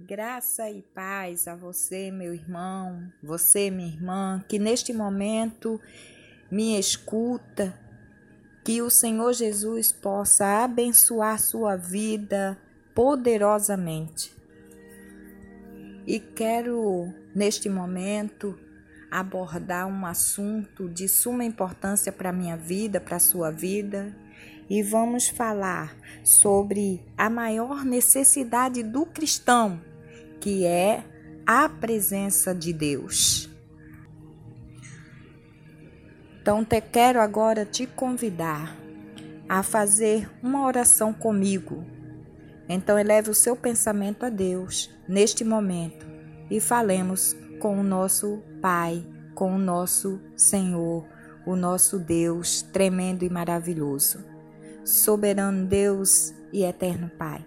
Graça e paz a você, meu irmão, você, minha irmã, que neste momento me escuta, que o Senhor Jesus possa abençoar sua vida poderosamente. E quero, neste momento, abordar um assunto de suma importância para a minha vida, para a sua vida, e vamos falar sobre a maior necessidade do cristão que é a presença de Deus. Então, te quero agora te convidar a fazer uma oração comigo. Então, eleve o seu pensamento a Deus neste momento e falemos com o nosso Pai, com o nosso Senhor, o nosso Deus tremendo e maravilhoso. Soberano Deus e eterno Pai,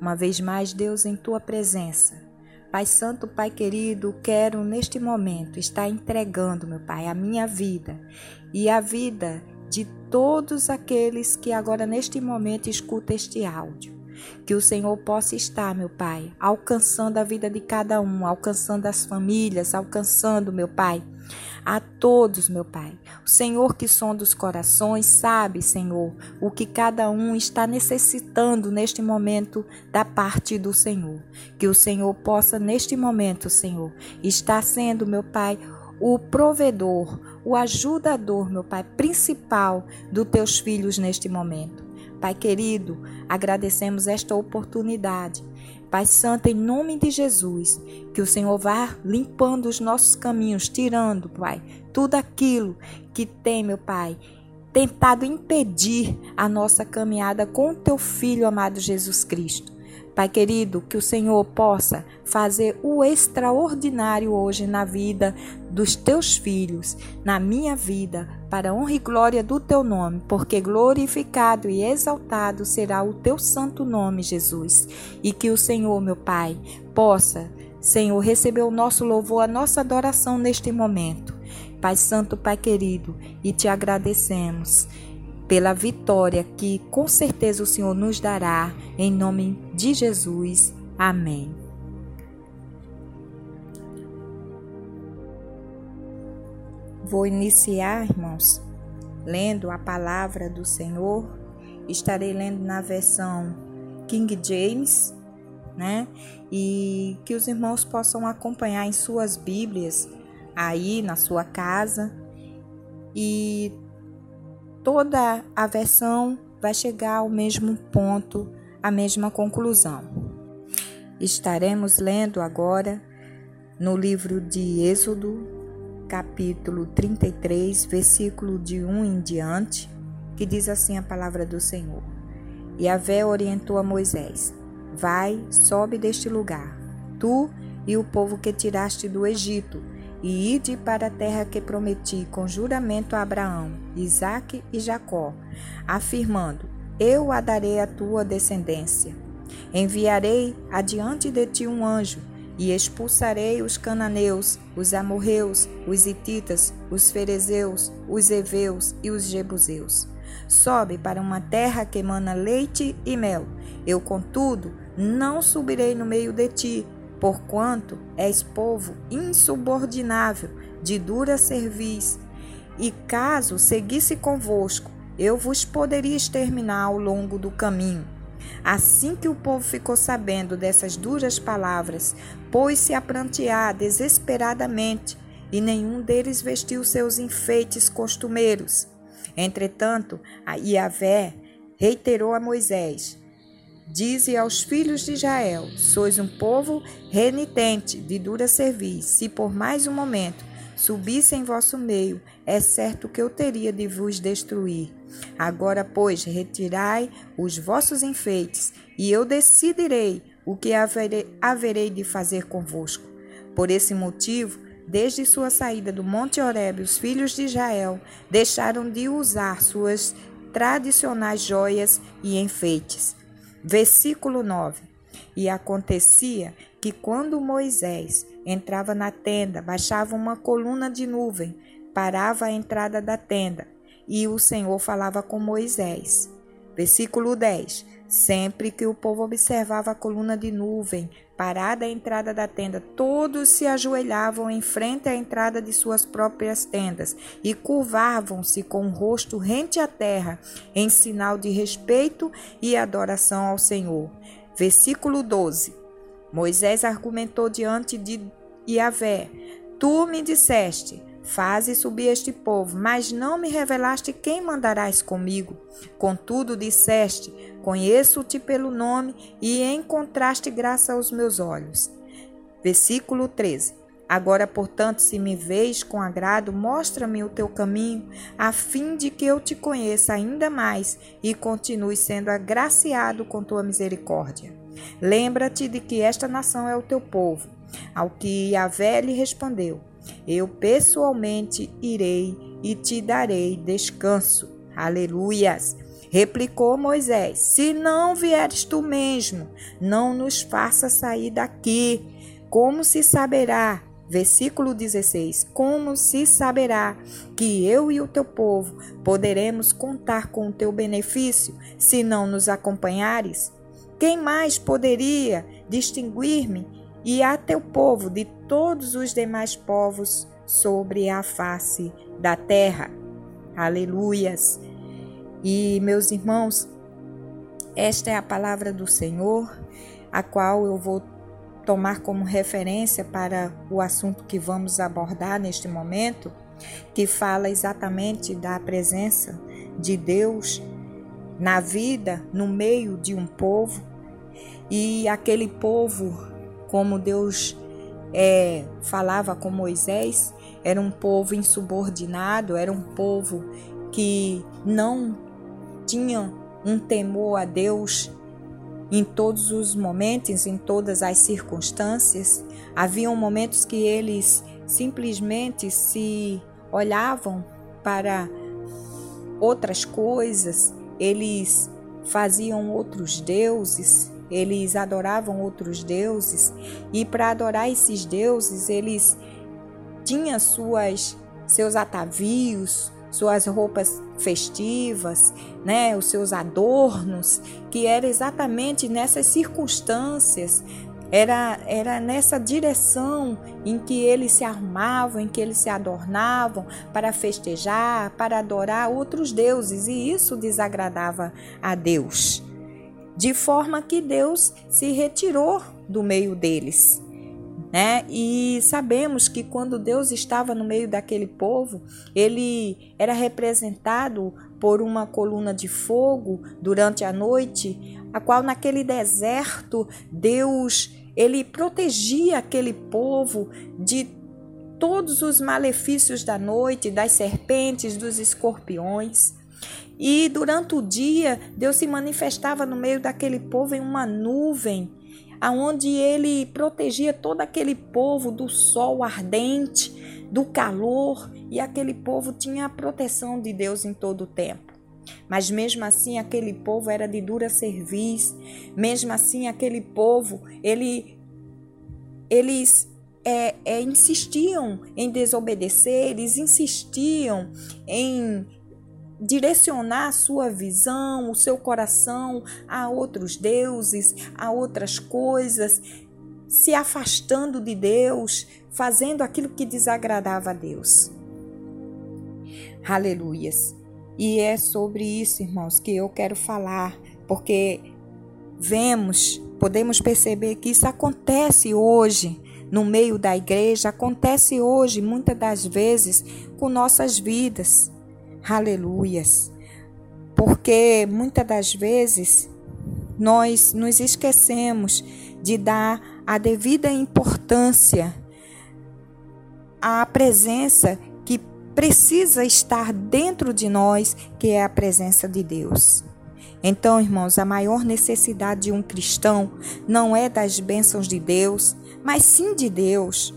uma vez mais, Deus, em tua presença Pai Santo, Pai querido, quero neste momento estar entregando, meu Pai, a minha vida e a vida de todos aqueles que agora neste momento escutam este áudio. Que o Senhor possa estar, meu Pai, alcançando a vida de cada um, alcançando as famílias, alcançando, meu Pai, a todos, meu Pai. O Senhor que sonda os corações sabe, Senhor, o que cada um está necessitando neste momento da parte do Senhor. Que o Senhor possa, neste momento, Senhor, estar sendo, meu Pai, o provedor, o ajudador, meu Pai, principal dos teus filhos neste momento. Pai querido, agradecemos esta oportunidade Pai Santo, em nome de Jesus, que o Senhor vá limpando os nossos caminhos, tirando, Pai, tudo aquilo que tem, meu Pai, tentado impedir a nossa caminhada com o teu filho amado Jesus Cristo. Pai querido, que o Senhor possa fazer o extraordinário hoje na vida dos teus filhos, na minha vida, para honra e glória do teu nome, porque glorificado e exaltado será o teu santo nome, Jesus. E que o Senhor, meu Pai, possa, Senhor, receber o nosso louvor, a nossa adoração neste momento. Pai Santo, Pai querido, e te agradecemos pela vitória que com certeza o Senhor nos dará, em nome de Jesus. Amém. Vou iniciar, irmãos, lendo a palavra do Senhor. Estarei lendo na versão King James, né? E que os irmãos possam acompanhar em suas Bíblias aí na sua casa. E toda a versão vai chegar ao mesmo ponto, à mesma conclusão. Estaremos lendo agora no livro de Êxodo, capítulo 33, versículo de 1 em diante, que diz assim a palavra do Senhor. E a Vé orientou a Moisés: Vai, sobe deste lugar, tu e o povo que tiraste do Egito, e ide para a terra que prometi com juramento a Abraão, Isaque e Jacó, afirmando: Eu a darei à tua descendência. Enviarei adiante de ti um anjo, e expulsarei os cananeus, os amorreus, os hititas, os ferezeus, os heveus e os jebuseus. Sobe para uma terra que emana leite e mel. Eu, contudo, não subirei no meio de ti, porquanto és povo insubordinável, de dura cerviz. E caso seguisse convosco, eu vos poderia exterminar ao longo do caminho. Assim que o povo ficou sabendo dessas duras palavras, pôs-se a prantear desesperadamente, e nenhum deles vestiu seus enfeites costumeiros. Entretanto, a Iavé reiterou a Moisés: Dize aos filhos de Israel: Sois um povo renitente, de dura cerviz. Se por mais um momento subisse em vosso meio, é certo que eu teria de vos destruir. Agora, pois, retirai os vossos enfeites, e eu decidirei o que haverei, de fazer convosco. Por esse motivo, desde sua saída do Monte Horebe, os filhos de Israel deixaram de usar suas tradicionais joias e enfeites Versículo 9. E acontecia que quando Moisés entrava na tenda, baixava uma coluna de nuvem, parava a entrada da tenda, e o Senhor falava com Moisés. Versículo 10. Sempre que o povo observava a coluna de nuvem parada à entrada da tenda, todos se ajoelhavam em frente à entrada de suas próprias tendas e curvavam-se com o rosto rente à terra, em sinal de respeito e adoração ao Senhor. Versículo 12. Moisés argumentou diante de Yahvé: Tu me disseste Faze subir este povo, mas não me revelaste quem mandarás comigo. Contudo, disseste: Conheço-te pelo nome e encontraste graça aos meus olhos. Versículo 13. Agora, portanto, se me vês com agrado, mostra-me o teu caminho, a fim de que eu te conheça ainda mais e continue sendo agraciado com tua misericórdia. Lembra-te de que esta nação é o teu povo. Ao que Yahvé lhe respondeu: eu pessoalmente irei e te darei descanso. Aleluias. Replicou Moisés: Se não vieres tu mesmo, não nos faça sair daqui. Como se saberá? Versículo 16: Como se saberá que eu e o teu povo poderemos contar com o teu benefício se não nos acompanhares? Quem mais poderia distinguir-me e a teu povo de todos os demais povos sobre a face da terra. Aleluias. E meus irmãos, esta é a palavra do Senhor, a qual eu vou tomar como referência para o assunto que vamos abordar neste momento, que fala exatamente da presença de Deus na vida, no meio de um povo, e aquele povo como Deus é, falava com Moisés, era um povo insubordinado, era um povo que não tinha um temor a Deus em todos os momentos, em todas as circunstâncias. Haviam momentos que eles simplesmente se olhavam para outras coisas, eles faziam outros deuses, eles adoravam outros deuses e para adorar esses deuses eles tinham suas seus atavios, suas roupas festivas, né, os seus adornos, que era exatamente nessas circunstâncias, era, era nessa direção em que eles se arrumavam, em que eles se adornavam para festejar, para adorar outros deuses, e isso desagradava a Deus de forma que Deus se retirou do meio deles. Né? E sabemos que quando Deus estava no meio daquele povo, ele era representado por uma coluna de fogo durante a noite, a qual naquele deserto Deus ele protegia aquele povo de todos os malefícios da noite, das serpentes, dos escorpiões. E durante o dia, Deus se manifestava no meio daquele povo em uma nuvem, aonde ele protegia todo aquele povo do sol ardente, do calor, e aquele povo tinha a proteção de Deus em todo o tempo. Mas mesmo assim, aquele povo era de dura serviço, mesmo assim, aquele povo, ele, eles é, é, insistiam em desobedecer, eles insistiam em direcionar a sua visão, o seu coração a outros deuses, a outras coisas, se afastando de Deus, fazendo aquilo que desagradava a Deus. Aleluias. E é sobre isso, irmãos, que eu quero falar, porque vemos, podemos perceber que isso acontece hoje no meio da igreja, acontece hoje, muitas das vezes, com nossas vidas. Aleluias. Porque muitas das vezes nós nos esquecemos de dar a devida importância à presença que precisa estar dentro de nós, que é a presença de Deus. Então, irmãos, a maior necessidade de um cristão não é das bênçãos de Deus, mas sim de Deus.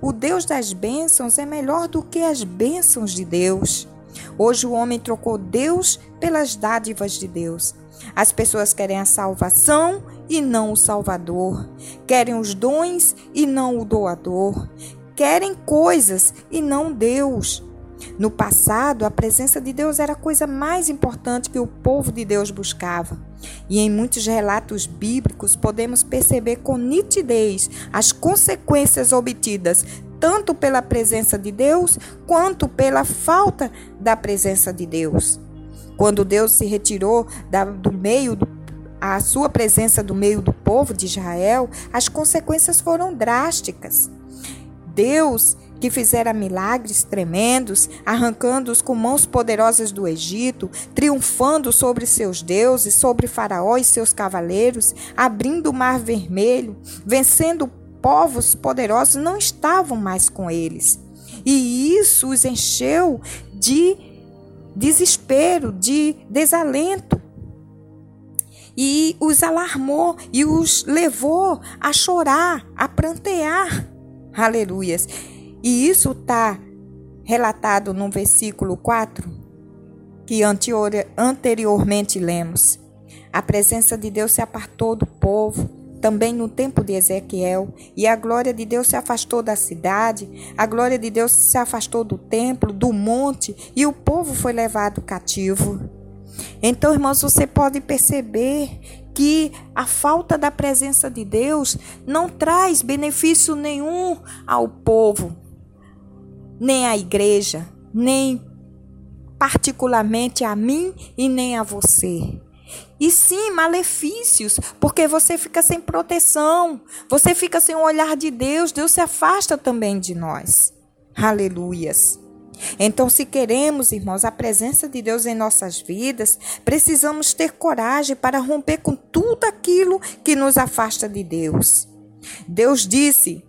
O Deus das bênçãos é melhor do que as bênçãos de Deus. Hoje o homem trocou Deus pelas dádivas de Deus. As pessoas querem a salvação e não o Salvador, querem os dons e não o doador, querem coisas e não Deus. No passado, a presença de Deus era a coisa mais importante que o povo de Deus buscava. E em muitos relatos bíblicos podemos perceber com nitidez as consequências obtidas tanto pela presença de Deus quanto pela falta da presença de Deus. Quando Deus se retirou da, do meio a sua presença do meio do povo de Israel, as consequências foram drásticas. Deus que fizera milagres tremendos, arrancando-os com mãos poderosas do Egito, triunfando sobre seus deuses, sobre Faraó e seus cavaleiros, abrindo o mar vermelho, vencendo povos poderosos, não estavam mais com eles. E isso os encheu de desespero, de desalento. E os alarmou e os levou a chorar, a prantear. Aleluias. E isso está relatado no versículo 4, que anteriormente lemos. A presença de Deus se apartou do povo, também no tempo de Ezequiel, e a glória de Deus se afastou da cidade, a glória de Deus se afastou do templo, do monte, e o povo foi levado cativo. Então, irmãos, você pode perceber que a falta da presença de Deus não traz benefício nenhum ao povo, nem à igreja, nem particularmente a mim e nem a você. E sim, malefícios, porque você fica sem proteção, você fica sem o olhar de Deus, Deus se afasta também de nós. Aleluias. Então, se queremos, irmãos, a presença de Deus em nossas vidas, precisamos ter coragem para romper com tudo aquilo que nos afasta de Deus. Deus disse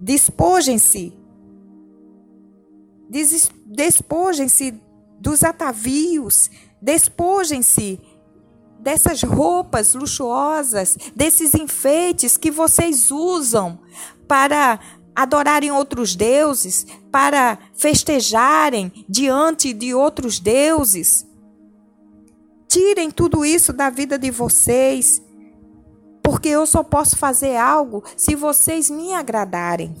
Despojem-se. Despojem-se dos atavios. Despojem-se dessas roupas luxuosas, desses enfeites que vocês usam para adorarem outros deuses, para festejarem diante de outros deuses. Tirem tudo isso da vida de vocês porque eu só posso fazer algo se vocês me agradarem.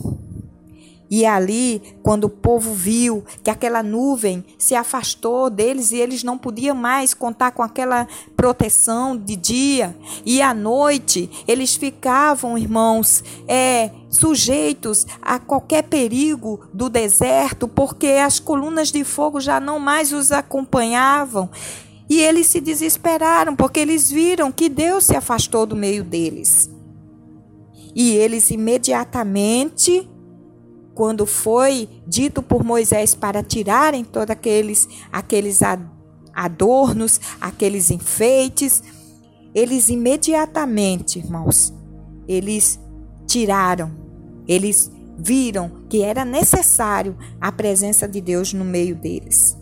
E ali, quando o povo viu que aquela nuvem se afastou deles e eles não podiam mais contar com aquela proteção de dia, e à noite eles ficavam, irmãos, é, sujeitos a qualquer perigo do deserto, porque as colunas de fogo já não mais os acompanhavam. E eles se desesperaram, porque eles viram que Deus se afastou do meio deles. E eles imediatamente, quando foi dito por Moisés para tirarem todos aqueles, aqueles adornos, aqueles enfeites, eles imediatamente, irmãos, eles tiraram, eles viram que era necessário a presença de Deus no meio deles.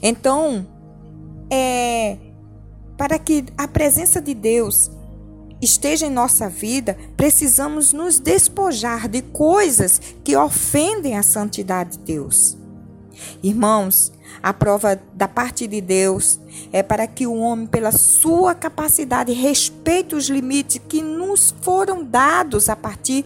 Então, é, para que a presença de Deus esteja em nossa vida, precisamos nos despojar de coisas que ofendem a santidade de Deus. Irmãos, a prova da parte de Deus é para que o homem, pela sua capacidade, respeite os limites que nos foram dados a partir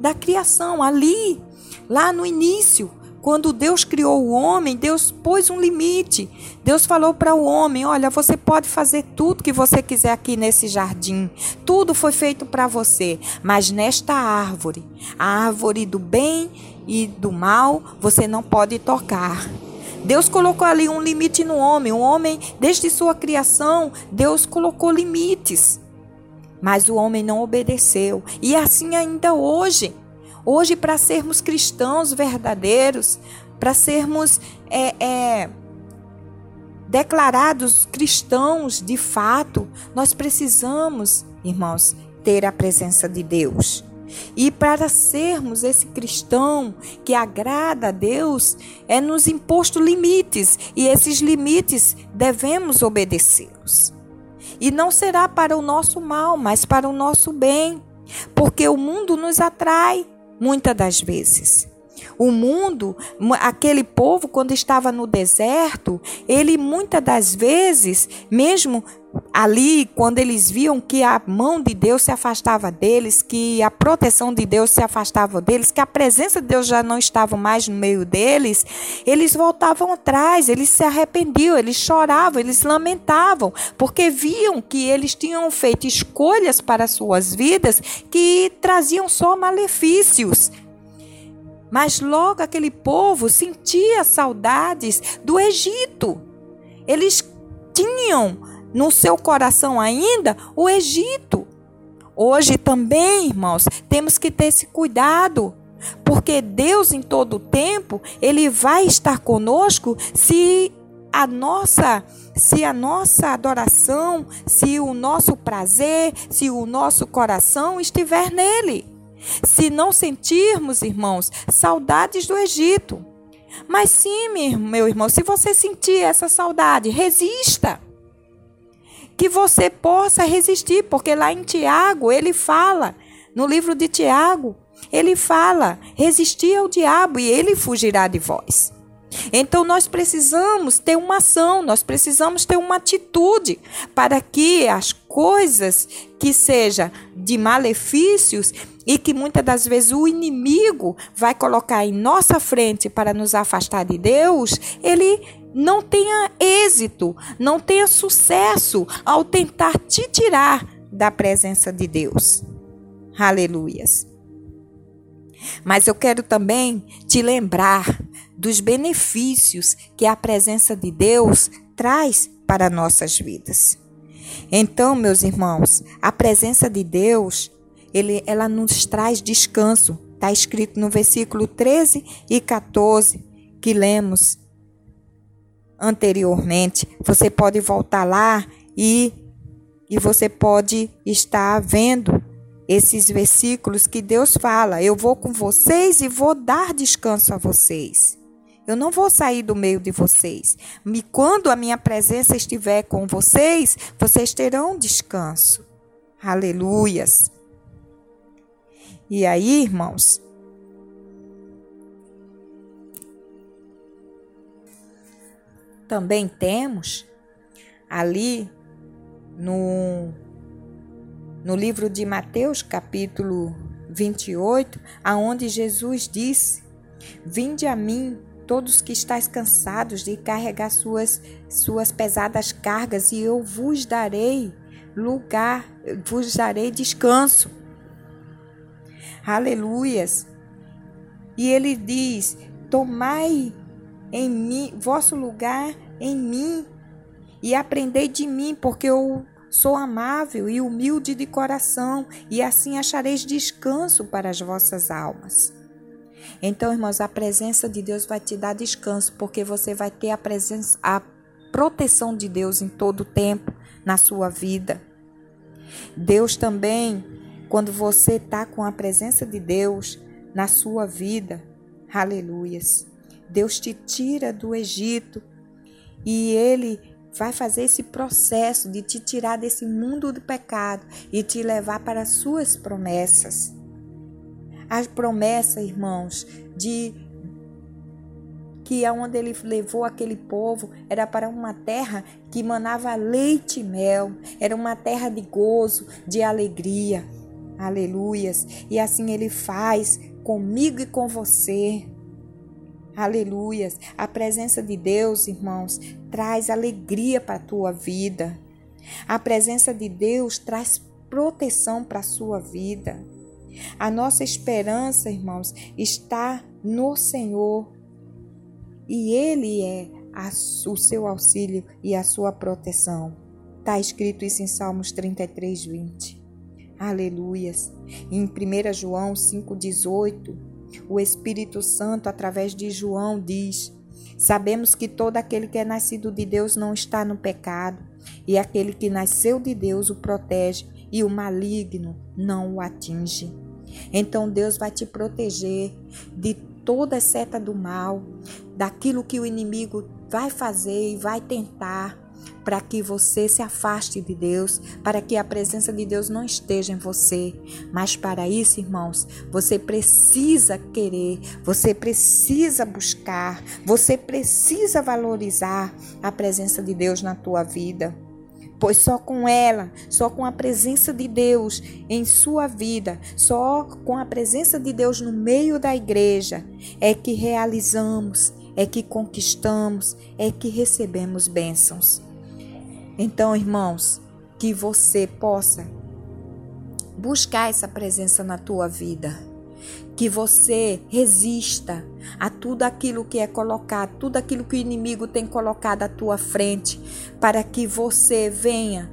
da criação, ali, lá no início. Quando Deus criou o homem, Deus pôs um limite. Deus falou para o homem: Olha, você pode fazer tudo que você quiser aqui nesse jardim. Tudo foi feito para você. Mas nesta árvore, a árvore do bem e do mal, você não pode tocar. Deus colocou ali um limite no homem. O homem, desde sua criação, Deus colocou limites. Mas o homem não obedeceu. E assim ainda hoje. Hoje, para sermos cristãos verdadeiros, para sermos é, é, declarados cristãos de fato, nós precisamos, irmãos, ter a presença de Deus. E para sermos esse cristão que agrada a Deus, é nos imposto limites, e esses limites devemos obedecê-los. E não será para o nosso mal, mas para o nosso bem, porque o mundo nos atrai, muitas das vezes. O mundo, aquele povo, quando estava no deserto, ele muitas das vezes, mesmo ali, quando eles viam que a mão de Deus se afastava deles, que a proteção de Deus se afastava deles, que a presença de Deus já não estava mais no meio deles, eles voltavam atrás, eles se arrependiam, eles choravam, eles lamentavam, porque viam que eles tinham feito escolhas para suas vidas que traziam só malefícios. Mas logo aquele povo sentia saudades do Egito. Eles tinham no seu coração ainda o Egito. Hoje também, irmãos, temos que ter esse cuidado, porque Deus em todo o tempo, ele vai estar conosco se a nossa se a nossa adoração, se o nosso prazer, se o nosso coração estiver nele. Se não sentirmos, irmãos, saudades do Egito. Mas sim, meu irmão, se você sentir essa saudade, resista que você possa resistir, porque lá em Tiago ele fala, no livro de Tiago, ele fala: resistir ao diabo e ele fugirá de vós. Então nós precisamos ter uma ação, nós precisamos ter uma atitude para que as coisas que seja de malefícios e que muitas das vezes o inimigo vai colocar em nossa frente para nos afastar de Deus, ele não tenha êxito, não tenha sucesso ao tentar te tirar da presença de Deus. Aleluias. Mas eu quero também te lembrar dos benefícios que a presença de Deus traz para nossas vidas. Então, meus irmãos, a presença de Deus, ele, ela nos traz descanso. Está escrito no versículo 13 e 14 que lemos anteriormente. Você pode voltar lá e, e você pode estar vendo esses versículos que Deus fala: Eu vou com vocês e vou dar descanso a vocês. Eu não vou sair do meio de vocês. E quando a minha presença estiver com vocês, vocês terão descanso. Aleluias. E aí, irmãos, também temos ali no, no livro de Mateus, capítulo 28, aonde Jesus disse: Vinde a mim, todos que estáis cansados de carregar suas, suas pesadas cargas, e eu vos darei lugar, vos darei descanso. Aleluias. E ele diz: Tomai em mim, vosso lugar em mim, e aprendei de mim, porque eu sou amável e humilde de coração, e assim achareis descanso para as vossas almas. Então, irmãos, a presença de Deus vai te dar descanso, porque você vai ter a presença, a proteção de Deus em todo o tempo na sua vida. Deus também, quando você está com a presença de Deus na sua vida, aleluias. Deus te tira do Egito e ele vai fazer esse processo de te tirar desse mundo do pecado e te levar para as suas promessas. A promessa, irmãos, de que aonde ele levou aquele povo era para uma terra que manava leite e mel, era uma terra de gozo, de alegria. Aleluias. E assim ele faz comigo e com você. Aleluias. A presença de Deus, irmãos, traz alegria para a tua vida. A presença de Deus traz proteção para a sua vida. A nossa esperança, irmãos, está no Senhor. E Ele é a, o seu auxílio e a sua proteção. Está escrito isso em Salmos 33, 20. Aleluias. Em 1 João 5,18 o Espírito Santo, através de João, diz: Sabemos que todo aquele que é nascido de Deus não está no pecado, e aquele que nasceu de Deus o protege, e o maligno não o atinge. Então Deus vai te proteger de toda seta do mal, daquilo que o inimigo vai fazer e vai tentar para que você se afaste de Deus, para que a presença de Deus não esteja em você. Mas para isso, irmãos, você precisa querer, você precisa buscar, você precisa valorizar a presença de Deus na tua vida. pois só com ela, só com a presença de Deus em sua vida, só com a presença de Deus no meio da igreja é que realizamos, é que conquistamos, é que recebemos bênçãos. Então, irmãos, que você possa buscar essa presença na tua vida que você resista a tudo aquilo que é colocado, tudo aquilo que o inimigo tem colocado à tua frente, para que você venha,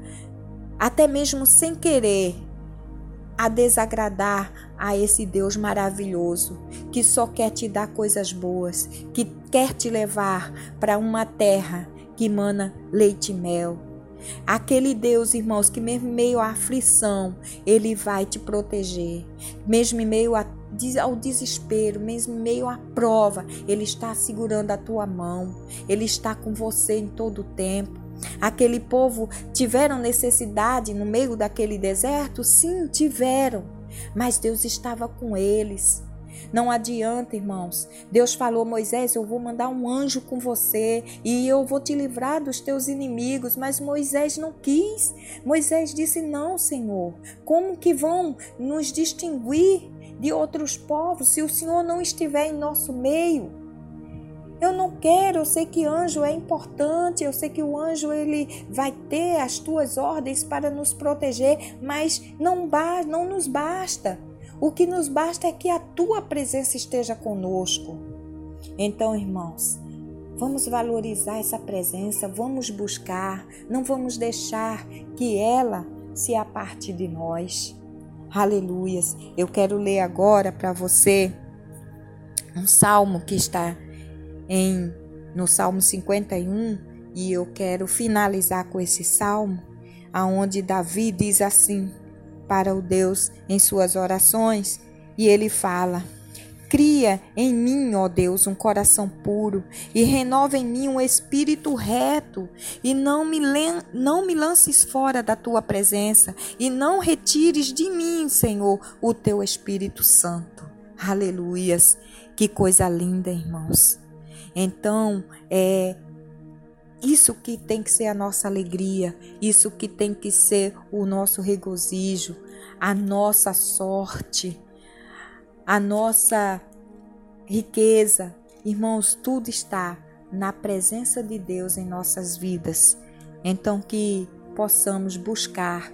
até mesmo sem querer, a desagradar a esse Deus maravilhoso, que só quer te dar coisas boas, que quer te levar para uma terra que mana leite e mel. Aquele Deus, irmãos, que mesmo em meio à aflição, ele vai te proteger, mesmo em meio ao desespero, mesmo meio à prova, Ele está segurando a tua mão, Ele está com você em todo o tempo. Aquele povo tiveram necessidade no meio daquele deserto? Sim, tiveram, mas Deus estava com eles. Não adianta, irmãos. Deus falou, Moisés, eu vou mandar um anjo com você e eu vou te livrar dos teus inimigos. Mas Moisés não quis. Moisés disse: Não, Senhor. Como que vão nos distinguir de outros povos se o Senhor não estiver em nosso meio. Eu não quero, eu sei que anjo é importante, eu sei que o anjo ele vai ter as tuas ordens para nos proteger, mas não, não nos basta. O que nos basta é que a tua presença esteja conosco. Então, irmãos, vamos valorizar essa presença, vamos buscar, não vamos deixar que ela se aparte de nós. Aleluias. Eu quero ler agora para você um salmo que está em no Salmo 51 e eu quero finalizar com esse salmo aonde Davi diz assim para o Deus em suas orações e ele fala: Cria em mim, ó Deus, um coração puro e renova em mim um espírito reto e não me, não me lances fora da tua presença e não retires de mim, Senhor, o teu Espírito Santo. Aleluias. Que coisa linda, irmãos. Então, é isso que tem que ser a nossa alegria, isso que tem que ser o nosso regozijo, a nossa sorte a nossa riqueza. Irmãos, tudo está na presença de Deus em nossas vidas. Então, que possamos buscar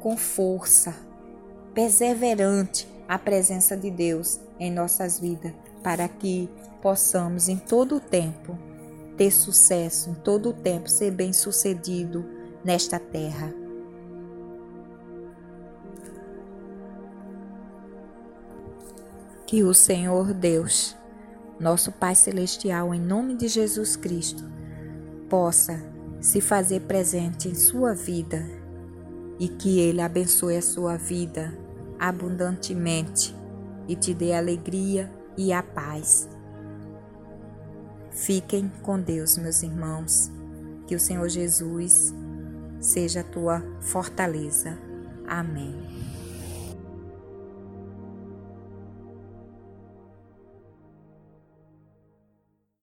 com força, perseverante, a presença de Deus em nossas vidas, para que possamos em todo o tempo ter sucesso, em todo o tempo ser bem-sucedido nesta terra. Que o Senhor Deus, nosso Pai Celestial, em nome de Jesus Cristo, possa se fazer presente em sua vida e que Ele abençoe a sua vida abundantemente e te dê alegria e a paz. Fiquem com Deus, meus irmãos. Que o Senhor Jesus seja a tua fortaleza. Amém.